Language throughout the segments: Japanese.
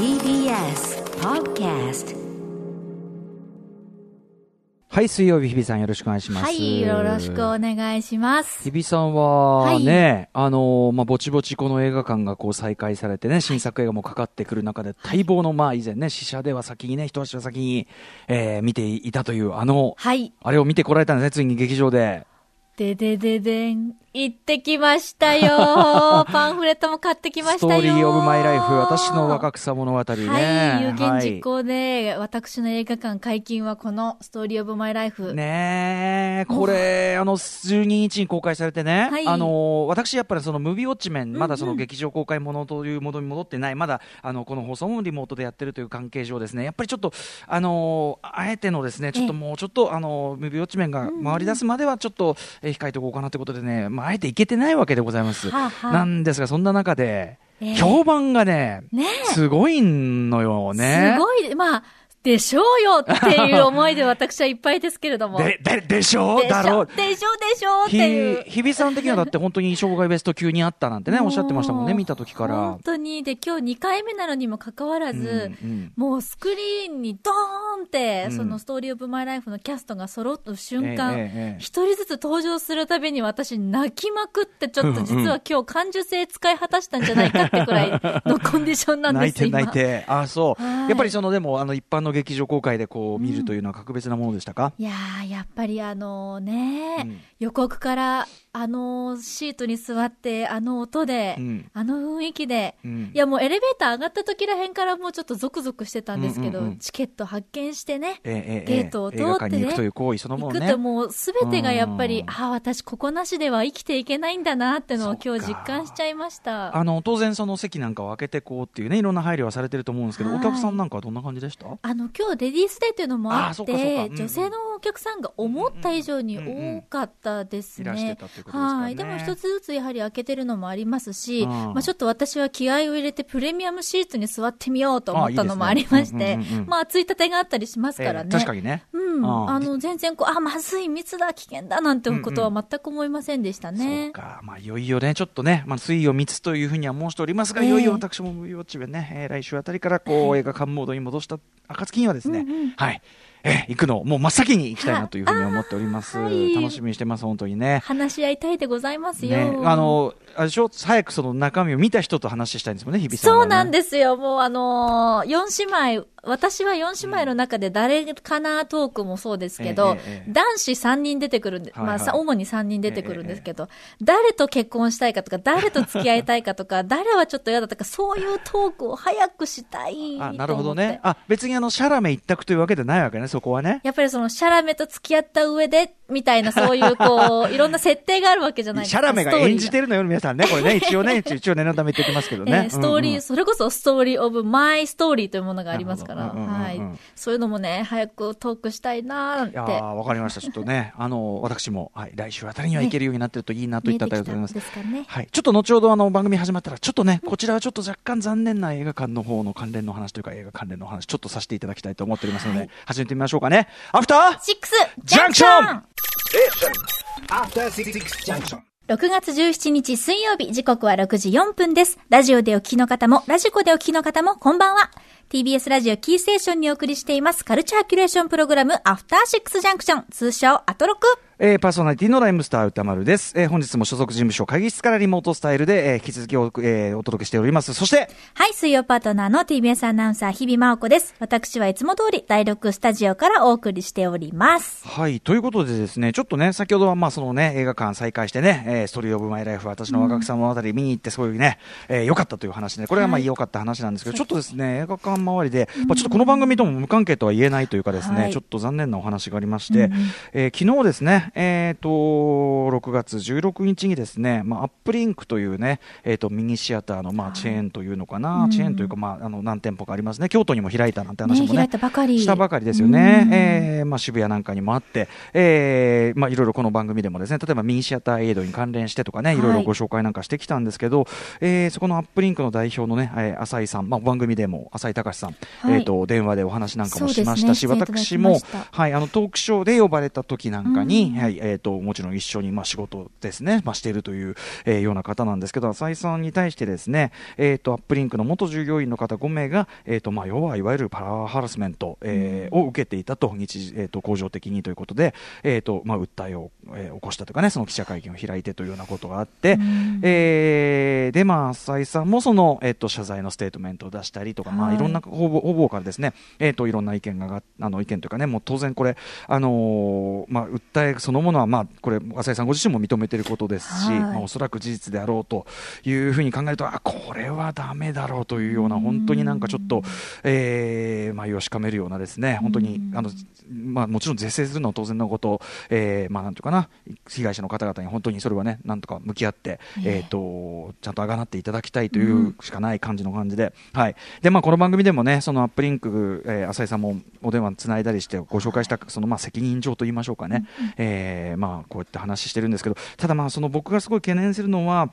TBS Podcast はい、水曜日、日比さんよろしくお願いします。はい、よろしくお願いします。日比さんははいね、あのーまあ、ぼちぼちこの映画館がこう再開されてね、新作映画もかかってくる中で、待望の、まあ、以前ね、試写では先にね、一足は先に、えー見ていたという、あの、はい。あれを見てこられたんですね、ついに劇場で。ででででん。行ってきましたよ。パンフレットも買ってきましたよ。ストーリーオブマイライフ、私の若草物語ね。はい、有言実行で、私の映画館解禁はこのストーリーオブマイライフ。ねえ、これ、あの、12日に公開されてね、はい。あの、私やっぱりそのムービーウォッチメン、まだそのうんうん劇場公開ものというものに戻ってない、まだ、あの、この放送もリモートでやってるという関係上ですね、やっぱりちょっと、あの、あえてのですね、ちょっとええ。もうちょっと、あの、ムービーウォッチメンが回り出すまではちょっと、えー控えておこうかなということでね、まあ、あえていけてないわけでございます。はあはあなんですが、そんな中で、ええ評判がね、ねすごいのよね。すごい、まあ、でしょうよっていう思いで私はいっぱいですけれども。で、で、でしょう？でしだろう？ょでしょでしょっていう。ひ、日比さん的にはだって本当に障害ベスト級にあったなんてね、おっしゃってましたもんね、う見た時から。本。当に、で、今日2回目なのにもかかわらず、うんうん。もうスクリーンにドーンって、うん。そのストーリーオブマイライフのキャストが揃った瞬間、ええええ一人ずつ登場するたびに私泣きまくって、ちょっと実は今日感受性使い果たしたんじゃないかってくらいのコンディションなん泣いてです今泣いて。あ、そう。はい。やっぱりその、でも、あの、一般の劇場公開でこう、見るというのは格別なものでしたか？いやー、やっぱりあのね、うん。予告からあのシートに座って、あの音で、うん。あの雰囲気で、うん。いやもうエレベーター上がった時らへんからもうちょっとゾクゾクしてたんですけど、うんうんうんチケット発見してね、ええええゲートを通ってねという行為そのものね。行くともうすべてがやっぱり、うん。ああ、私ここなしでは生きていけないんだなってのを今日実感しちゃいました。あの、当然その席なんかを開けてこうっていうね、いろんな配慮はされてると思うんですけど、はい。お客さんなんかはどんな感じでした？あの、今日レディースデーというのもあって、うん女性のお客さんが思った以上に多かったですいらしてねたっていう。ことですかねはい。でも一つずつやはり開けてるのもありますし、うんまあちょっと私は気合を入れてプレミアムシートに座ってみようと思ったのもありましてうんうんうんうん、まあついたてがあったりしますからええね。確かにね。うん。ああの、全然こう、あ、まずい、密だ、危険だ、なんてことは全く思いませんでしたそうね。か、まあ、いよいよね、ちょっとね、まあ、推移を密というふうには申しておりますが、ええいよいよ私も無料チベね、えー来週あたりからこう、映画館モードに戻した暁にはですね、うんうんはい、えー行くのをもう真っ先に行きたいなというふうに思っております。あはい楽しみにしてます、本当にね。話し合いたいでございますよ。ね、あの、あれでしょ、早くその中身を見た人と話したいんですもんね、日比さんは、ね。そうなんですよ。もうあのー、四姉妹、私は四姉妹の中で誰かなトークもそうですけど、男子三人出てくるんで、はいはいまあさ、主に三人出てくるんですけど、誰と結婚したいかとか、誰と付き合いたいかとか、誰はちょっと嫌だとか、そういうトークを早くしたい。あ、なるほどね。あ、別にあの、シャラメ一択というわけでないわけね、そこはね。やっぱりその、シャラメと付き合った上で、みたいな、そういう、こう、いろんな設定があるわけじゃないですか。シャラメが演じてるのよ、皆さんね。これね、一応ね、一応念のため言っておきますけどね。えーストーリー、うんうんそれこそストーリーオブマイストーリーというものがありますから、うんうんうんうんはい。そういうのもね、早くトークしたいなーなんて。いやーわかりました。ちょっとね、あの、私も、はい、来週あたりには行けるようになってるといいなといったあたりでございます。見えてきたんですかね。はい。ちょっと後ほどあの番組始まったら、ちょっとね、こちらはちょっと若干残念な映画館の方の関連の話というか映画関連の話、ちょっとさせていただきたいと思っておりますので、はい始めてみましょうかね。アフターシックスジャンクション.6月17日水曜日、時刻は6時4分です。ラジオでお聞きの方も、ラジコでお聞きの方も、こんばんは。TBS ラジオキーステーションにお送りしています、カルチャーキュレーションプログラム、アフターシックスジャンクション、通称、アトロク。えーパーソナリティのライムスター歌丸です。えー本日も所属事務所会議室からリモートスタイルで、えー引き続きお,、えーお届けしております。そして、はい、水曜パートナーの TBS アナウンサー、日々真央子です。私はいつも通り、第6スタジオからお送りしております。はい。ということでですね、ちょっとね、先ほどはまあそのね、映画館再開してね、えーストーリーオブマイライフ、私の若草物語見に行って、そういうね、えー良かったという話で、これはまあはい良かった話なんですけど、ちょっとですね、映画館周りで、まあちょっとこの番組とも無関係とは言えないというかですね、はいちょっと残念なお話がありまして、えー昨日ですね、えっ、と、6月16日にですね、まあアップリンクというね、えっ、と、ミニシアターのまあチェーンというのかな、チェーンというかまあ、あの、何店舗かありますね。京都にも開いたなんて話もね、ね開いたばかり。したばかりですよね。うん。えーまあ、渋谷なんかにもあって、えーまあ、いろいろこの番組でもですね、例えばミニシアターエイドに関連してとかね、い。ろいろご紹介なんかしてきたんですけど、えーそこのアップリンクの代表のね、えー浅井さん、まあ、番組でも浅井隆さん、はい。えっ、と、電話でお話なんかもしましたし、ね。私もはい、あの、トークショーで呼ばれた時なんかに、うんはいえー、ともちろん一緒に、まあ、仕事ですね、まあ、しているという、えーような方なんですけど、浅井さんに対してですね、えー、とアップリンクの元従業員の方5名が、えーとまあ、要はいわゆるパワーハラスメント、えーを受けていたと、日えー、と恒常的にということで、えーとまあ、訴えを、えー起こしたというかね、その記者会見を開いてというようなことがあって、えーで、まあ、浅井さんもその、えー、と謝罪のステートメントを出したりとか、まあ、はい。いろんな方々からですね、えー、といろんな意見ががあの意見というかね、もう当然これ、あのーまあ、訴えそのものは、まあ、これ、浅井さんご自身も認めていることですし、はい。まあ、おそらく事実であろうというふうに考えると、あこれはだめだろうというような、本当になんかちょっと、えー、まあ、よしかめるようなですね、本当に、あのまあ、もちろん是正するのは当然のこと、えーまあ、なんていうかな、被害者の方々に本当にそれはね、なんとか向き合って、え。ー、とちゃんとあがなっていただきたいというしかない感じの感じで、はい。でまあ、この番組でもね、そのアップリンク、えー浅井さんもお電話つないだりして、ご紹介したそのまあ責任上と言いましょうかね、えーまあ、こうやって話してるんですけど、ただ、まあその僕がすごい懸念するのは、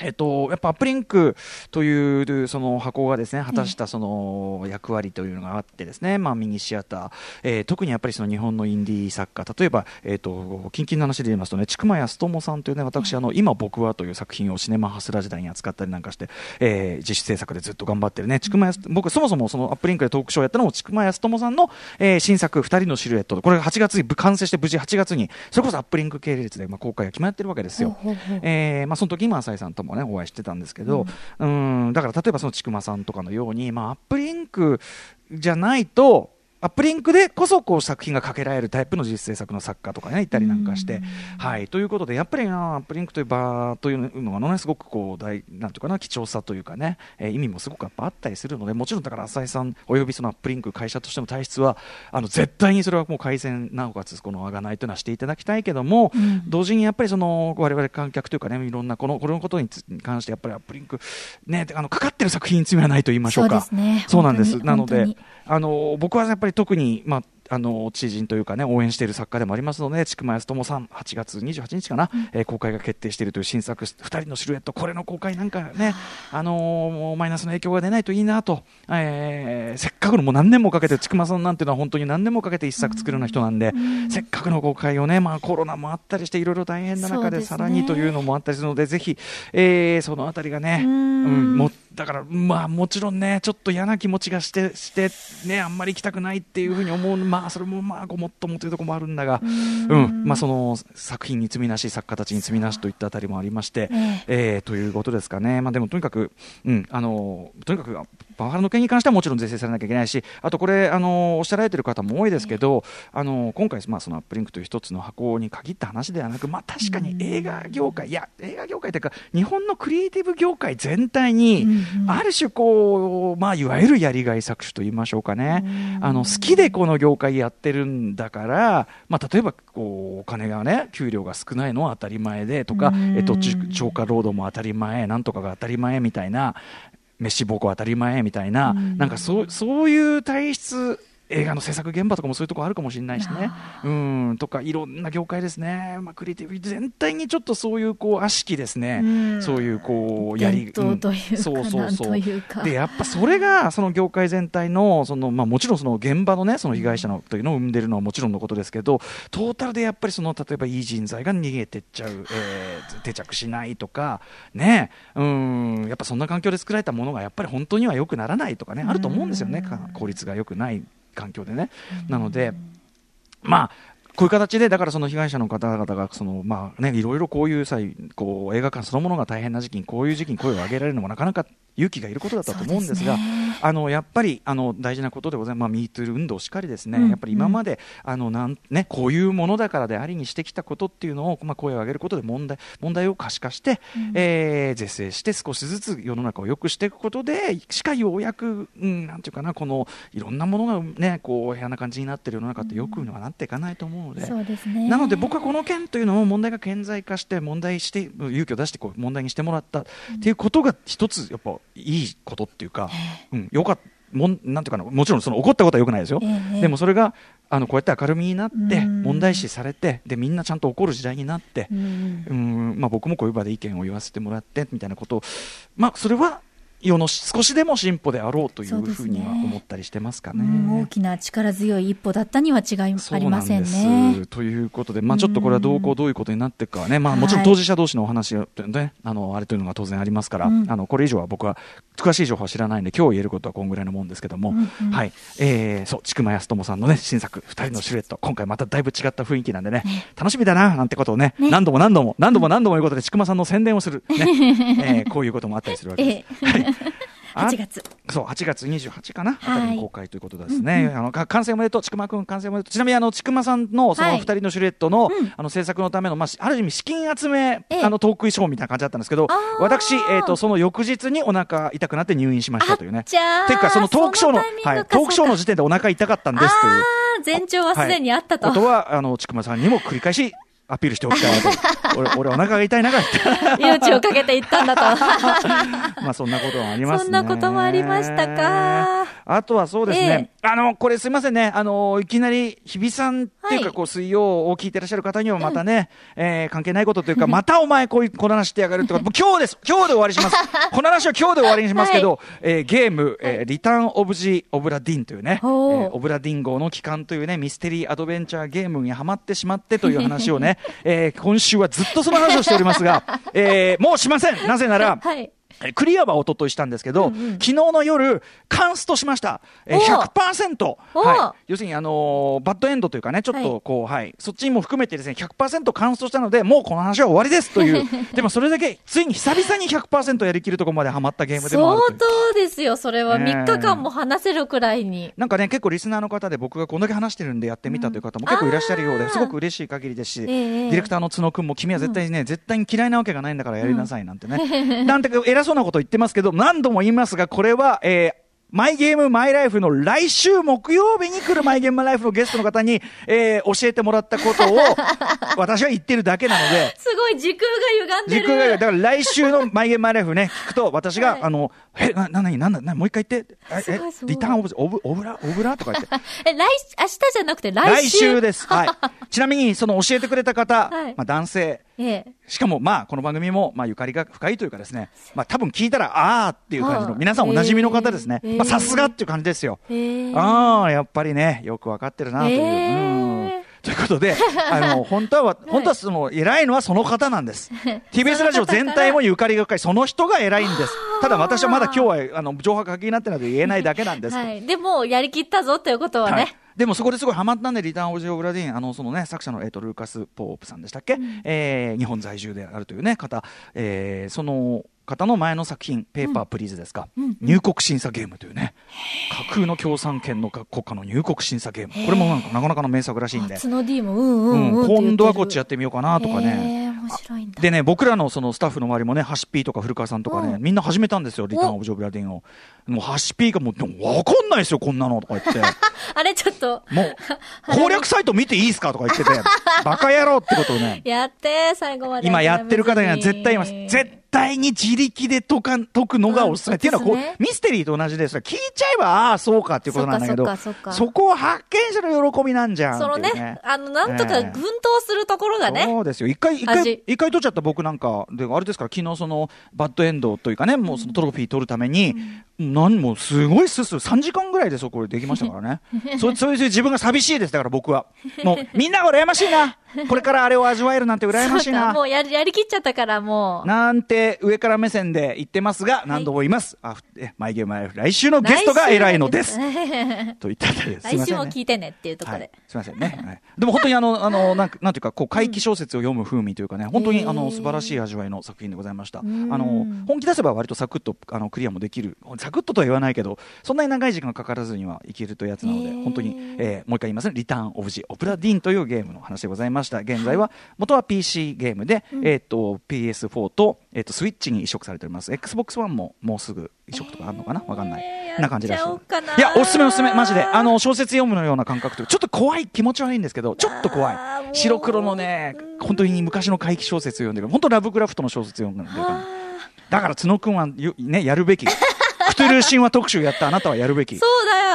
えっと、やっぱアップリンクというその箱がですね果たしたその役割というのがあってですね、まあ、ミニシアター、えー特にやっぱりその日本のインディー作家例えば、えっと近々の話で言いますとね千曲康友さんというね私あの今僕はという作品をシネマハスラ時代に扱ったりなんかして、えー自主制作でずっと頑張ってるね。千曲康僕そもそもそのアップリンクでトークショーをやったのも千曲康友さんの、えー新作二人のシルエット。これが8月に完成して無事8月にそれこそアップリンク系列でまあ公開が決まってるわけですよ。ほうほうほう。えーまあ、その時にも浅井さんともねお会いしてたんですけど、うん、だから例えばその千曲さんとかのように、まあ、アップリンクじゃないとアップリンクでこそこう作品がかけられるタイプの実制作の作家とかねいたりなんかして、はい、ということでやっぱりなアップリンクという場というのはねすごくこう大なんていうかな貴重さというかね、えー意味もすごくやっぱあったりするのでもちろんだから浅井さんおよびそのアップリンク会社としての体質はあの絶対にそれはもう改善なおかつこのあがないというのはしていただきたいけども、同時にやっぱりその我々観客というかねいろんなこのこれのことにつに関してやっぱりアップリンクねあのかかってる作品に罪はないと言いましょうか。そうですね。そうなんです。なのであの僕はやっぱり特に、まあ、あの知人というかね応援している作家でもありますので千曲康友さん8月28日かな、えー公開が決定しているという新作2人のシルエットこれの公開なんかね、あのーマイナスの影響が出ないといいなと、えーせっかくのもう何年もかけて千曲さんなんていうのは本当に何年もかけて一作作るような人なんで、せっかくの公開をね、まあ、コロナもあったりしていろいろ大変な中でさらにというのもあったりするのでぜひ、えーそのあたりがね、うん。うんもだから、まあ、もちろんね、ちょっと嫌な気持ちがして、してね、あんまり行きたくないっていうふうに思う、まあ、それもまあ、ごもっともというところもあるんだが、うん、まあ、その作品に罪なし、作家たちに罪なしといったあたりもありまして、ええ。ーということですかね、まあ、でもとにかく、うん、あのとにかくパワハラの件に関してはもちろん是正されなきゃいけないし、あとこれ、あのおっしゃられてる方も多いですけど、あの今回、まあ、そのアップリンクという一つの箱に限った話ではなく、まあ、確かに映画業界、いや、映画業界というか、日本のクリエイティブ業界全体に、ある種こう、まあ、いわゆるやりがい搾取と言いましょうかね、あの好きでこの業界やってるんだから、まあ、例えばこうお金がね、給料が少ないのは当たり前でとか、えっと、ち超過労働も当たり前、なんとかが当たり前みたいな、飯ぼこ当たり前みたいな、なんかそうそういう体質、映画の制作現場とかもそういうところあるかもしれないしね、うん。とかいろんな業界ですね、まあ、クリエイティブ全体にちょっとそういうこう悪しきですね、うん。そういうこうやり伝統というかん。そうそうそう。でやっぱそれがその業界全体のその、まあ、もちろんその現場のねその被害者のというのを生んでるのはもちろんのことですけどトータルでやっぱりその例えばいい人材が逃げてっちゃう、えー定着しないとかね。うん。やっぱそんな環境で作られたものがやっぱり本当には良くならないとかねあると思うんですよね。か効率が良くない環境でね。なのでまあこういう形で、だからその被害者の方々が、その、まあね、いろいろこういう際、こう、映画館そのものが大変な時期に、こういう時期に声を上げられるのもなかなか勇気がいることだったと思うんですが、すね。あの、やっぱり、あの、大事なことでございます。まあ、MeToo 運動しかりですね、うんやっぱり今まで、あの、なん、ね、こういうものだからでありにしてきたことっていうのを、まあ、声を上げることで問題、問題を可視化して、えー是正して少しずつ世の中を良くしていくことで、しかようやく、うん、なんていうかな、この、いろんなものがね、こう、部屋な感じになってる世の中ってよくはなっていかないと思うので、そうですね。なので僕はこの件というのを問題が顕在化して問題して勇気を出してこう問題にしてもらった。っていうことが一つやっぱいいことっていうか、うん、よかったもんなんていうかなもちろんその怒ったことはよくないですよ、ええでもそれがあのこうやって明るみになってうん。問題視されてでみんなちゃんと怒る時代になってう、ん。うんまあ、僕もこういう場で意見を言わせてもらってみたいなことを、まあ、それは世の少しでも進歩であろうといそうふうには思ったりしてますかね。うん大きな力強い一歩だったには違いありませんね。す。ということで、まあ、ちょっとこれはどうこうどういうことになっていくかはね、まあ、もちろんはい。当事者同士のお話がね、あのあれというのが当然ありますから、うん。あのこれ以上は僕は詳しい情報は知らないんで、今日言えることはこんぐらいのもんですけども、うんうん。はい、えー、そう、千曲康友さんのね、新作、二人のシルエット、今回まただいぶ違った雰囲気なんでね、楽しみだな、なんてことをね、ね。何度も何度も、何度も何度も言うことで、千曲さんの宣伝をする、ね、えーこういうこともあったりするわけです。ええ。あ8月。そう、8月28かな、はい。あたりに公開ということですね。あの、か完成おめでとう、ちくまくん完成おめでとう。ちなみに、あの、ちくまさんの、そのはい。二人のシルエットの、うん。あの、制作のための、まあ、しある意味、資金集め、ええ。あの、トークショーみたいな感じだったんですけど私、えっ、と、その翌日にお腹痛くなって入院しましたというね。ていうか、そのトークショーの、はい、トークショーの時点でお腹痛かったんですという。前兆はすでにあったと。はい。ことは、あの、ちくまさんにも繰り返し、アピールしておきたいなと。俺、俺お腹が痛いながら言って。命をかけていったんだと。まあそんなことはありますね。そんなこともありましたか。あとはそうですね。あの、これすいませんね。あの、いきなり、日比さんっていうか、はいこう、水曜を聞いてらっしゃる方にはまたね、えー関係ないことというか、またお前こういう、この話してやがるとか、もう今日です。今日で終わりします。この話は今日で終わりにしますけど、えーゲーム、えーリターン・オブ・ジ・オブラディンというね、えーオブラディン号の帰還というね、ミステリーアドベンチャーゲームにハマってしまってという話をね、えー今週はずっとその話をしておりますが、えーもうしません。なぜなら、はい。えークリアは一昨日したんですけど、昨日の夜、カンストしました。えー、お100%。おはい。要するに、あのーバッドエンドというかね、ちょっはいとこう、はい、そっちも含めてですね、100%カンストしたので、もうこの話は終わりですという。でもそれだけ、ついに久々に100%やりきるところまでハマったゲームでもある相という。当ですよ、それは。ねえ3日間も話せるくらいに。なんかね、結構リスナーの方で僕がこんだけ話してるんでやってみたという方も結構いらっしゃるようで、あーすごく嬉しい限りですし、えデえィレクターの角くんも君は絶対にね、絶対に嫌いなわけがないんだからやりなさいなんてね。なんて偉そうなこと言ってますけど、何度も言いますが、これは、えーマイゲームマイライフの来週木曜日に来るマイゲームマイライフのゲストの方に、えー教えてもらったことを、私は言ってるだけなので、すごい時空が歪んでる。時空が、だから来週のマイゲームマイライフね、聞くと、私が、はいあの、え、な、な、なに、なんだ、な、もう一回言って、え、リターンオブ、オブ、オブラ、オブラ？とか言って。え、来、明日じゃなくて来来週。週です。はい。ちなみに、その教えてくれた方、はいまあ男性、ええ。しかも、まあ、この番組も、まあ、ゆかりが深いというかですね、まあ、多分聞いたら、あーっていう感じの、はい皆さんおなじみの方ですね。えーまあ、さすがっていう感じですよ。へえ。ああ、やっぱりね、よくわかってるなという。えーうんということで、あの、本当は、本当はその、偉いのはその方なんです。TBS ラジオ全体もゆかりが深い、その人が偉いんです。ただ私はまだ今日は、あの、情報が書きになってないので言えないだけなんです。と。はい。でも、やりきったぞということはね。はい。でもそこですごいハマったんで、リターン・オブ・ジ・オブ・ラディーン、あの、そのね、作者の、えっ、と、ルーカス・ポープさんでしたっけ、えー日本在住であるというね、方、えーその方の前の作品、ペーパー・プリーズですか、入国審査ゲームというね、架空の共産権の国家の入国審査ゲーム。これもなんかなかなかの名作らしいんで、角 D もうんうんうん、うん、今度はこっちやっってみようかなとかね。ね。面白いんだ。でね、僕らのそのスタッフの周りもね、ハシピーとか古川さんとかね、うんみんな始めたんですよ、リターン・オブ・ジョブ・ラディンを。もうハシピーがもう、でもわかんないですよ、こんなのとか言って。あれちょっと、もう、攻略サイト見ていいですかとか言ってて、バカ野郎ってことをね、やって、最後まで。今やってる方には絶対言います。絶対に自力で解か、解くのがおすすめ。うんっていうのはこうね、ミステリーと同じで、それ聞いちゃえば、ああ、そうかっていうことなんだけど、そこを発見する喜びなんじゃんってそのね。ね、あの、なんとか奮闘するところがね。そうですよ。一回、一回味、一回取っちゃった僕なんか、で、あれですから、昨日その、バッドエンドというかね、もうそのトロフィー取るために、なんもうすごいスス、3時間ぐらいでそこでできましたからね。そそういう自分が寂しいです、だから僕は。もう、みんなが羨ましいな。これからあれを味わえるなんて羨ましいなも。うやり、やりきっちゃったからもう。なんて上から目線で言ってますが、何度も言います。あ、えマイゲームマイライフ来週のゲストが偉いのです。と言ったあたりです。すい来週も聞いてねっていうところではい。、すみませんね、はい。でも本当にあの、あの、なんかなんていうか、こう、怪奇小説を読む風味というかね、本当にあの、素晴らしい味わいの作品でございました。あの、本気出せば割とサクッと、あの、クリアもできる。サクッととは言わないけど、そんなに長い時間かからずにはいけるというやつなので、本当に、えーもう一回言いますね、リターン・オブ・ジ・オブラディーンというゲームの話でございました。現在は、元は PC ゲームで、えっと、PS4 と、えっと、スイッチに移植されております。Xbox One ももうすぐ移植とかあるのかな？わかんない。えーな感じらしい。やおすすめおすすめ、マジで。あの、小説読むのような感覚というかちょっと怖い、気持ち悪いんですけど、ちょっと怖い白黒のね、本当に昔の怪奇小説読んでる。本当ラブクラフトの小説読んでる。だから角くんはよね、やるべき。クトゥルー神話特集やったあなたはやるべき。そう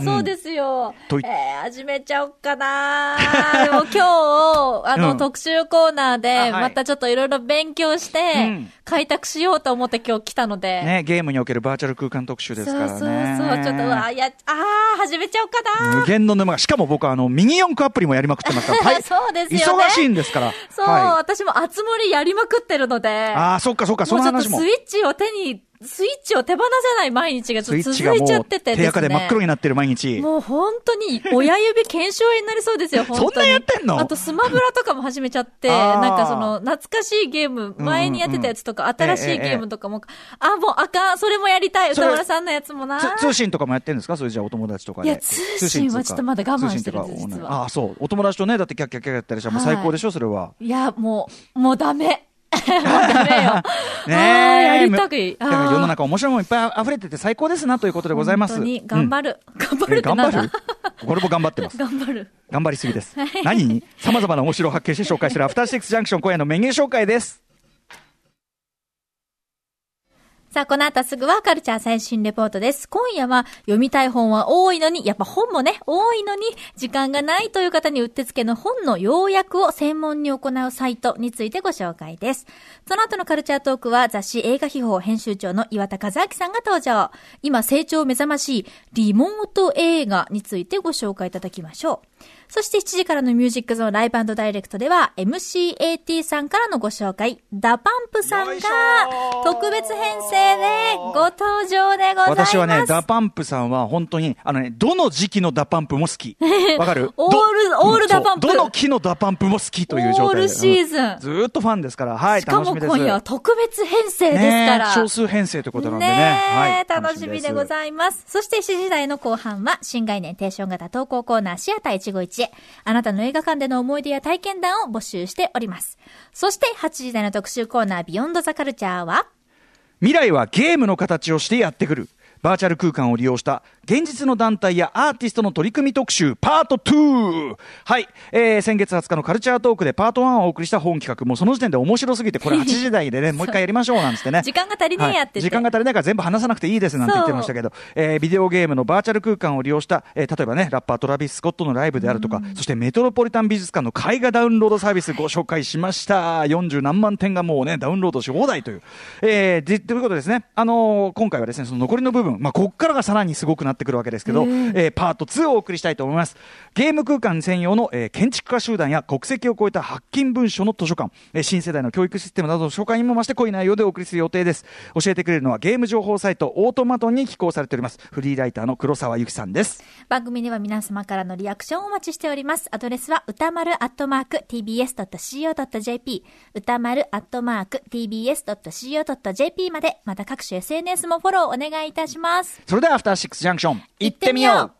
だよ、そうですよ。といえー、始めちゃおっかなでも今日、あの、うん特集コーナーで、あはいまたちょっといろいろ勉強して、うん開拓しようと思って今日来たので。ね、ゲームにおけるバーチャル空間特集ですそうそうからね。そう、ちょっと、うわ、や、あー、始めちゃおうかな無限の沼が、しかも僕はあの、ミニ四駆アプリもやりまくってますから、大そうですよね忙しいんですから。そう、は私も熱盛やりまくってるので。い。ああ、そっかそっか、その話ももうちょっとス。イッチを手に、スイッチを手放せない毎日がちょっと続いちゃっててね。手垢で真っ黒になってる毎日。もう本当に親指検証炎になりそうですよ、本当に。そんなやってんの？あとスマブラとかも始めちゃって、なんかその懐かしいゲーム、前にやってたやつとか、新しいゲームとかも、あ、もうあかん、それもやりたい、歌村さんのやつもな。つ通信とかもやってるんですか？それじゃあお友達とかで。いや通信はちょっとまだ我慢してるんです実はああ、そう。お友達とね、だってキャッキャッキャッやったりしたらもうはい最高でしょ、それは。いや、もう、もうダメ。ねえやりたくい。世の中面白いもんいっぱい溢れてて最高ですなということでございます。本当に頑張る。る。頑張るって頑なんだ張る？これも頑張ってます。頑張る。頑張りすぎです。何？に様々な面白を発見して紹介するアフターシックスジャンクション今夜のメニュー紹介です。さあ、この後すぐはカルチャー最新レポートです。今夜は読みたい本は多いのに、やっぱ本もね、多いのに、時間がないという方にうってつけの本の要約を専門に行うサイトについてご紹介です。その後のカルチャートークは雑誌映画秘宝編集長の岩田和明さんが登場。今成長目覚ましいリモート映画についてご紹介いただきましょう。そして7時からのミュージックゾーンライブダイレクトでは MCAT さんからのご紹介、 DA PUMP さんが特別編成でご登場でございます。私はね、ダパンプさんは本当に、あのね、どの時期の DA PUMP も好き。わかる？オールどオールダパンプそうどの期の DA PUMP も好きという状態で。オールシーズンうんずーっとファンですから、はい、しかも。今夜は特別編成ですから。ね少数編成ということなんでね。ねえ、はい。楽しみでございます。そして7時台の後半は、新概念提唱型投稿コーナーシアター151へ、あなたの映画館での思い出や体験談を募集しております。そして8時台の特集コーナービヨンドザカルチャーは、未来はゲームの形をしてやってくる。バーチャル空間を利用した現実の団体やアーティストの取り組み特集パート2はい、えー、先月20日のカルチャートークでパート1をお送りした本企画。もうその時点で面白すぎてこれ8時台でね もう一回やりましょうなんつってね。時間が足りねえやってはい。時間が足りないから全部話さなくていいですなんて言ってましたけど、えービデオゲームのバーチャル空間を利用した、えー例えばねラッパートラビス・スコットのライブであるとか、そしてメトロポリタン美術館の絵画ダウンロードサービスご紹介しました。40何万点がもうねダウンロードし放題という、えー、でということですね、あのー今回はですねその残りの部分、まあ、ここからがさらにすごくなってくるわけですけど、えーパート2をお送りしたいと思います。ゲーム空間専用の、えー建築家集団や国籍を超えた発金文書の図書館、えー新世代の教育システムなどの紹介にも増して濃い内容でお送りする予定です。教えてくれるのはゲーム情報サイトオートマトンに寄稿されております。フリーライターの黒沢由紀さんです。番組では皆様からのリアクションをお待ちしております。アドレスは歌丸アットマーク tbs.co.jp 歌丸アットマーク tbs.co.jp まで、また各種 SNS もフォローお願いいたします。それではアフターシックスジャンクション行ってみよう。